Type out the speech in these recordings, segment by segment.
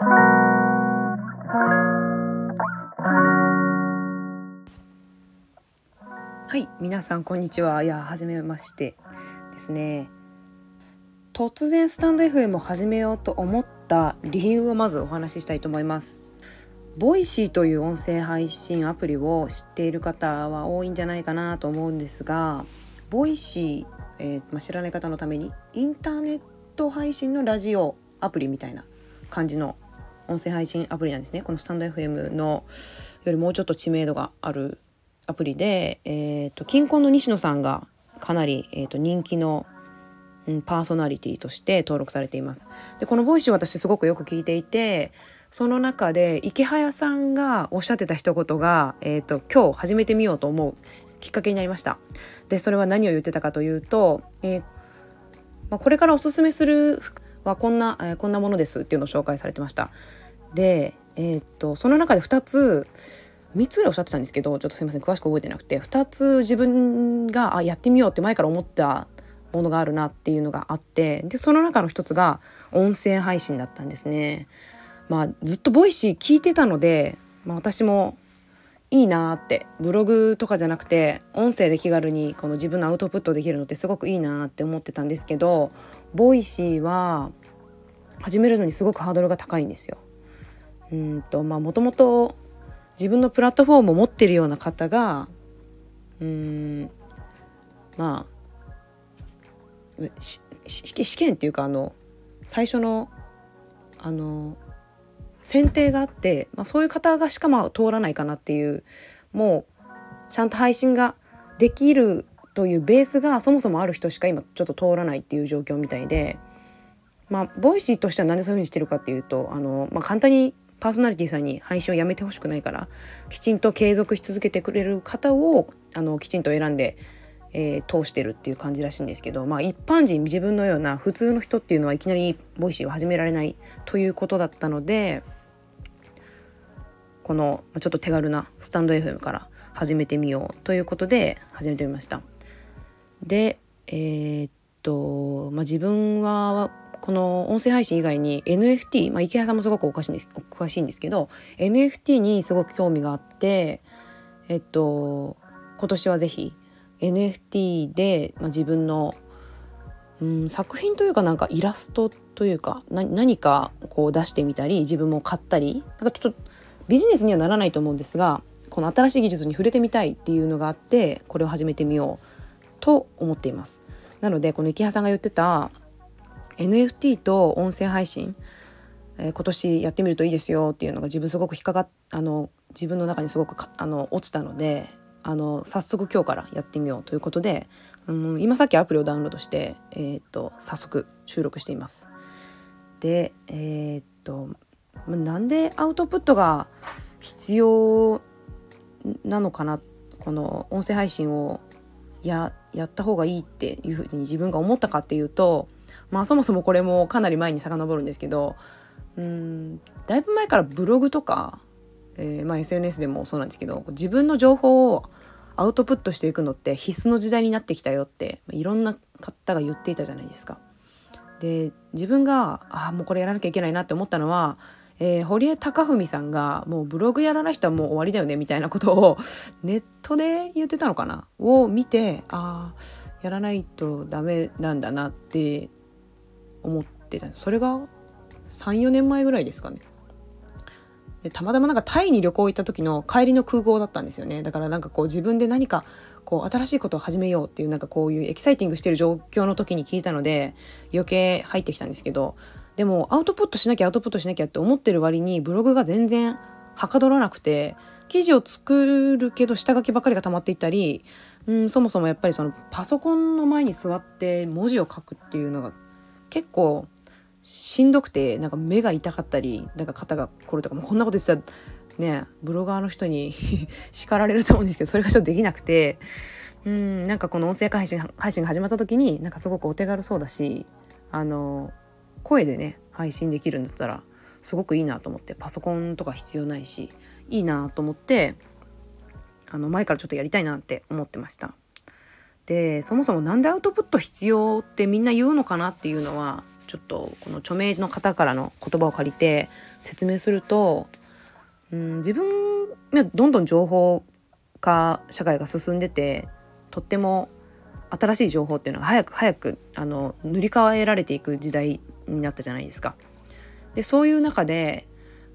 はい皆さんこんにちは。いや初めましてですね。突然スタンド FM を始めようと思った理由をまずお話ししたいと思います。 Voicy という音声配信アプリを知っている方は多いんじゃないかなと思うんですが Voicy、えー、まあ、知らない方のためにインターネット配信のラジオアプリみたいな感じの音声配信アプリなんですねこのスタンド FM のよりもうちょっと知名度があるアプリで、えーと、キンコンの西野さんがかなり、えーと、人気の、うん、パーソナリティとして登録されています。でこの Voicy 私すごくよく聞いていてその中でイケハヤさんがおっしゃってた一言が、えーと、今日始めてみようと思うきっかけになりました。でそれは何を言ってたかというと、えーまあ、これからおすすめするはこんな、えー、こんなものですっていうのを紹介されてました。で、えー、っとその中で2つ3つぐらいおっしゃってたんですけどちょっとすいません詳しく覚えてなくて2つ自分があやってみようって前から思ったものがあるなっていうのがあってでその中の一つが音声配信だったんですね。まあ、ずっと Voicy 聞いてたので、まあ、私もいいなってブログとかじゃなくて音声で気軽にこの自分のアウトプットできるのってすごくいいなって思ってたんですけど Voicy は始めるのにすごくハードルが高いんですよ。うんとまあもともと自分のプラットフォームを持ってるような方がうんまあ試験っていうかあの最初のあの選定があって、まあ、そういう方がしかも通らないかなっていうもうちゃんと配信ができるというベースがそもそもある人しか今ちょっと通らないっていう状況みたいでまあボイシーとしては何でそういうふうにしてるかっていうとあの、まあ、簡単にパーソナリティさんに配信をやめてほしくないからきちんと継続し続けてくれる方をあのきちんと選んで、えー、通してるっていう感じらしいんですけど、まあ、一般人自分のような普通の人っていうのはいきなりボイシーを始められないということだったのでこのちょっと手軽なスタンド FM から始めてみようということで始めてみました。でえー、っと、まあ、自分はこの音声配信以外に NFT、まあ、池谷さんもすごくおかしいんです詳しいんですけど NFT にすごく興味があってえっと今年は是非 NFT で、まあ、自分の、うん、作品というかなんかイラストというか何かこう出してみたり自分も買ったりなんかちょっとビジネスにはならないと思うんですがこの新しい技術に触れてみたいっていうのがあってこれを始めてみようと思っています。なのでこの池谷さんが言ってた NFT と音声配信、えー、今年やってみるといいですよっていうのが自分すごく引っかかっあの自分の中にすごくあの落ちたのであの早速今日からやってみようということで、うん、今さっきアプリをダウンロードして、えー、っと早速収録しています。でえー、っとなんでアウトプットが必要なのかなこの音声配信をややった方がいいっていうふうに自分が思ったかっていうとまあそもそもこれもかなり前に遡るんですけどうんだいぶ前からブログとか、えー、まあ、SNS でもそうなんですけど自分の情報をアウトプットしていくのって必須の時代になってきたよっていろんな方が言っていたじゃないですか。で自分があもうこれやらなきゃいけないなって思ったのは、えー、堀江貴文さんがもうブログやらない人はもう終わりだよねみたいなことをネットで言ってたのかなを見てああやらないとダメなんだなって思ってたそれが34年前ぐらいですかね。でたまたまなんかタイに旅行行った時の帰りの空港だったんですよね。だからなんかこう自分で何かこう新しいことを始めようっていうなんかこういうエキサイティングしてる状況の時に聞いたので余計入ってきたんですけどでもアウトプットしなきゃアウトプットしなきゃって思ってる割にブログが全然はかどらなくて記事を作るけど下書きばっかりが溜まっていったりうんそもそもやっぱりそのパソコンの前に座って文字を書くっていうのが結構しんどくてなんか目が痛かったりなんか肩が凝るとかもうこんなこと言ってたらねブロガーの人に 叱られると思うんですけどそれがちょっとできなくてうんなんかこの音声配信配信が始まった時になんかすごくお手軽そうだしあの声でね配信できるんだったらすごくいいなと思ってパソコンとか必要ないしいいなと思ってあの前からちょっとやりたいなって思ってました。でそもそも何でアウトプット必要ってみんな言うのかなっていうのはちょっとこの著名人の方からの言葉を借りて説明すると、うん、自分どんどん情報化社会が進んでてとっても新しい情報っていうのが早く早くあの塗り替えられていく時代になったじゃないですか。でそういう中で、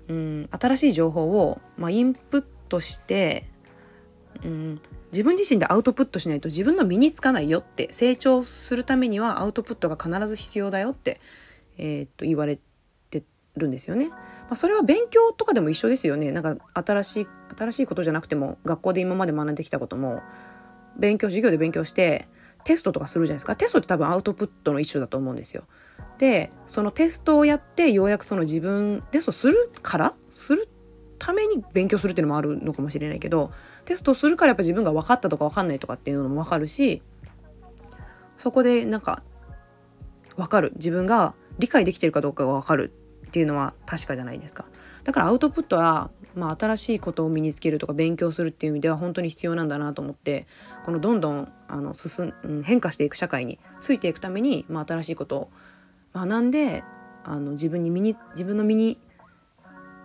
うん、新しい情報を、まあ、インプットして、うん、自分自身でアウトプットしないと自分の身につかないよって成長するためにはアウトプットが必ず必要だよって、えー、っと言われてるんですよね。まあ、それは勉強とかでも一緒ですよね。なんか新しい新しいことじゃなくても学校で今まで学んできたことも勉強授業で勉強してテストとかするじゃないですかテストって多分アウトプットの一種だと思うんですよ。でそのテストをやってようやくその自分テストするからするために勉強するっていうのもあるのかもしれないけどテストするからやっぱ自分が分かったとか分かんないとかっていうのも分かるしそこでなんか分かる自分が理解できてるかどうかが分かるっていうのは確かじゃないですか。だからアウトプットは、まあ、新しいことを身につけるとか勉強するっていう意味では本当に必要なんだなと思ってこのどんどんあの進変化していく社会についていくために、まあ、新しいことを学んであの自分に身に自分の身に、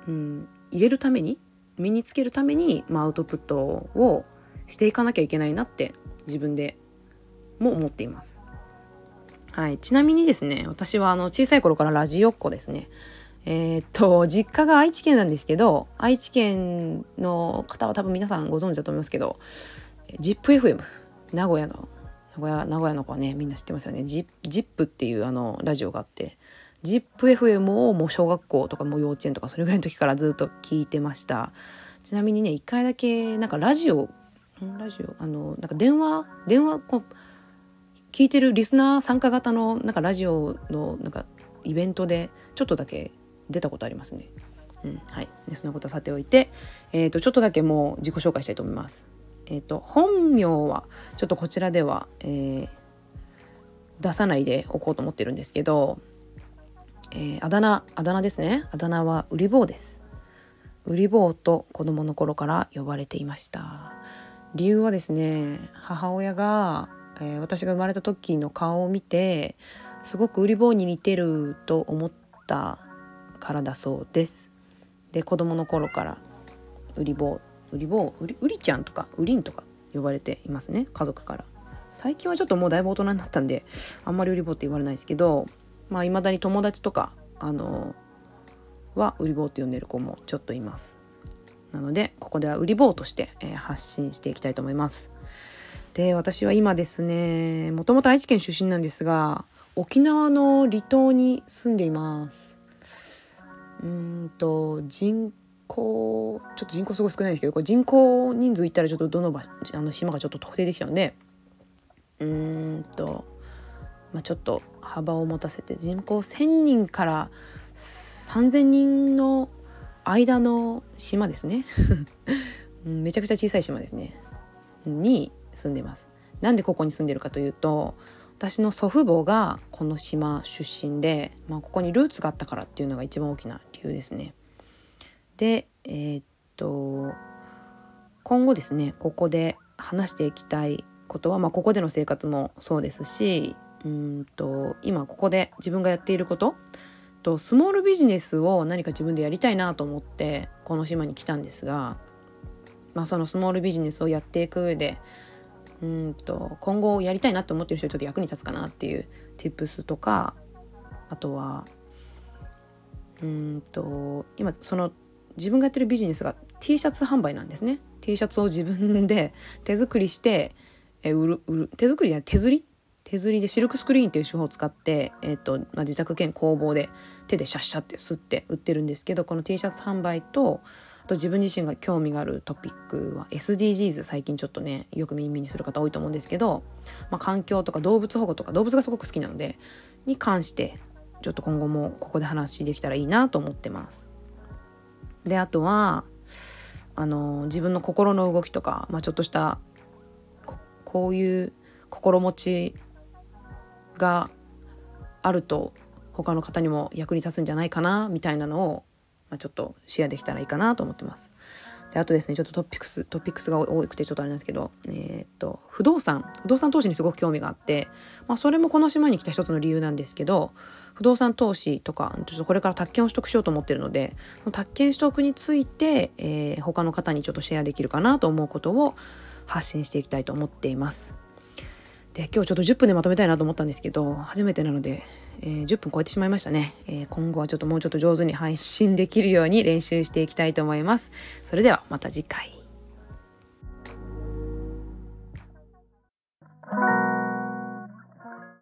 うん、入れるために身につけるために、まあ、アウトプットをしていかなきゃいけないなって自分でも思っています。はい、ちなみにですね私はあの小さい頃からラジオっ子ですね。えー、っと実家が愛知県なんですけど愛知県の方は多分皆さんご存知だと思いますけど ZIPFM 名古屋の名古屋名古屋の子はねみんな知ってますよね。ZIP っていうあのラジオがあって。ZIPFM をもう小学校とかも幼稚園とかそれぐらいの時からずっと聞いてました。ちなみにね一回だけなんかラジオラジオあのなんか電話電話こう聞いてるリスナー参加型のなんかラジオのなんかイベントでちょっとだけ出たことありますね。うん、はい、でそんなことはさておいて、えーと、ちょっとだけもう自己紹介したいと思います。えっ、ー、と本名はちょっとこちらでは、えー、出さないでおこうと思ってるんですけど、えー、あだ名あだ名ですねあだ名は売り坊です。売り坊と子供の頃から呼ばれていました。理由はですね母親が、えー、私が生まれた時の顔を見てすごく売り坊に似てると思ったからだそうですで子供の頃から売り坊売り坊売り売りちゃんとか売りんとか呼ばれていますね家族から。最近はちょっともうだいぶ大人になったんであんまり売り坊って言われないですけどまあいまだに友達とかあのは売り坊って呼んでる子もちょっといます。なのでここでは売り坊として、えー、発信していきたいと思います。で私は今ですねもともと愛知県出身なんですが沖縄の離島に住んでいます。うんと人口ちょっと人口すごい少ないですけどこれ人口人数いったらちょっとどの場あの島がちょっと特定できちゃうんでうんと、まあ、ちょっと幅を持たせて人口1,000人から3,000人の間の島ですね めちゃくちゃ小さい島ですねに住んでます。なんでここに住んでるかというと私の祖父母がこの島出身で、まあ、ここにルーツがあったからっていうのが一番大きな理由ですね。でえー、っと今後ですねここで話していきたいことは、まあ、ここでの生活もそうですしうんと今ここで自分がやっていることとスモールビジネスを何か自分でやりたいなと思ってこの島に来たんですが、まあ、そのスモールビジネスをやっていく上でうんと今後やりたいなと思ってる人にちょっと役に立つかなっていう tips とかあとはうんと今その自分がやってるビジネスが T シャツ販売なんですね。T シャツを自分で 手作りしてえ売る売る。手作りじゃない手刷り？手刷りでシルクスクリーンっていう手法を使って、えーとまあ、自宅兼工房で手でシャッシャってすって売ってるんですけどこの T シャツ販売とあと自分自身が興味があるトピックは SDGs 最近ちょっとねよく耳にする方多いと思うんですけど、まあ、環境とか動物保護とか動物がすごく好きなのでに関してちょっと今後もここで話できたらいいなと思ってます。であとはあの自分の心の動きとか、まあ、ちょっとしたこういう心持ちがあると他の方にも役に立つんじゃないかなみたいなのをまあ、ちょっとシェアできたらいいかなと思ってます。であとですねちょっとトピックストピックスが多くてちょっとあれなんですけど、えー、っと不動産不動産投資にすごく興味があって、まあ、それもこの島に来た一つの理由なんですけど不動産投資とかちょっとこれから宅建を取得しようと思ってるので宅建取得について、えー、他の方にちょっとシェアできるかなと思うことを発信していきたいと思っています。で今日ちょっと10分でまとめたいなと思ったんですけど初めてなので、えー、10分超えてしまいましたね、えー、今後はちょっともうちょっと上手に配信できるように練習していきたいと思います。それではまた次回。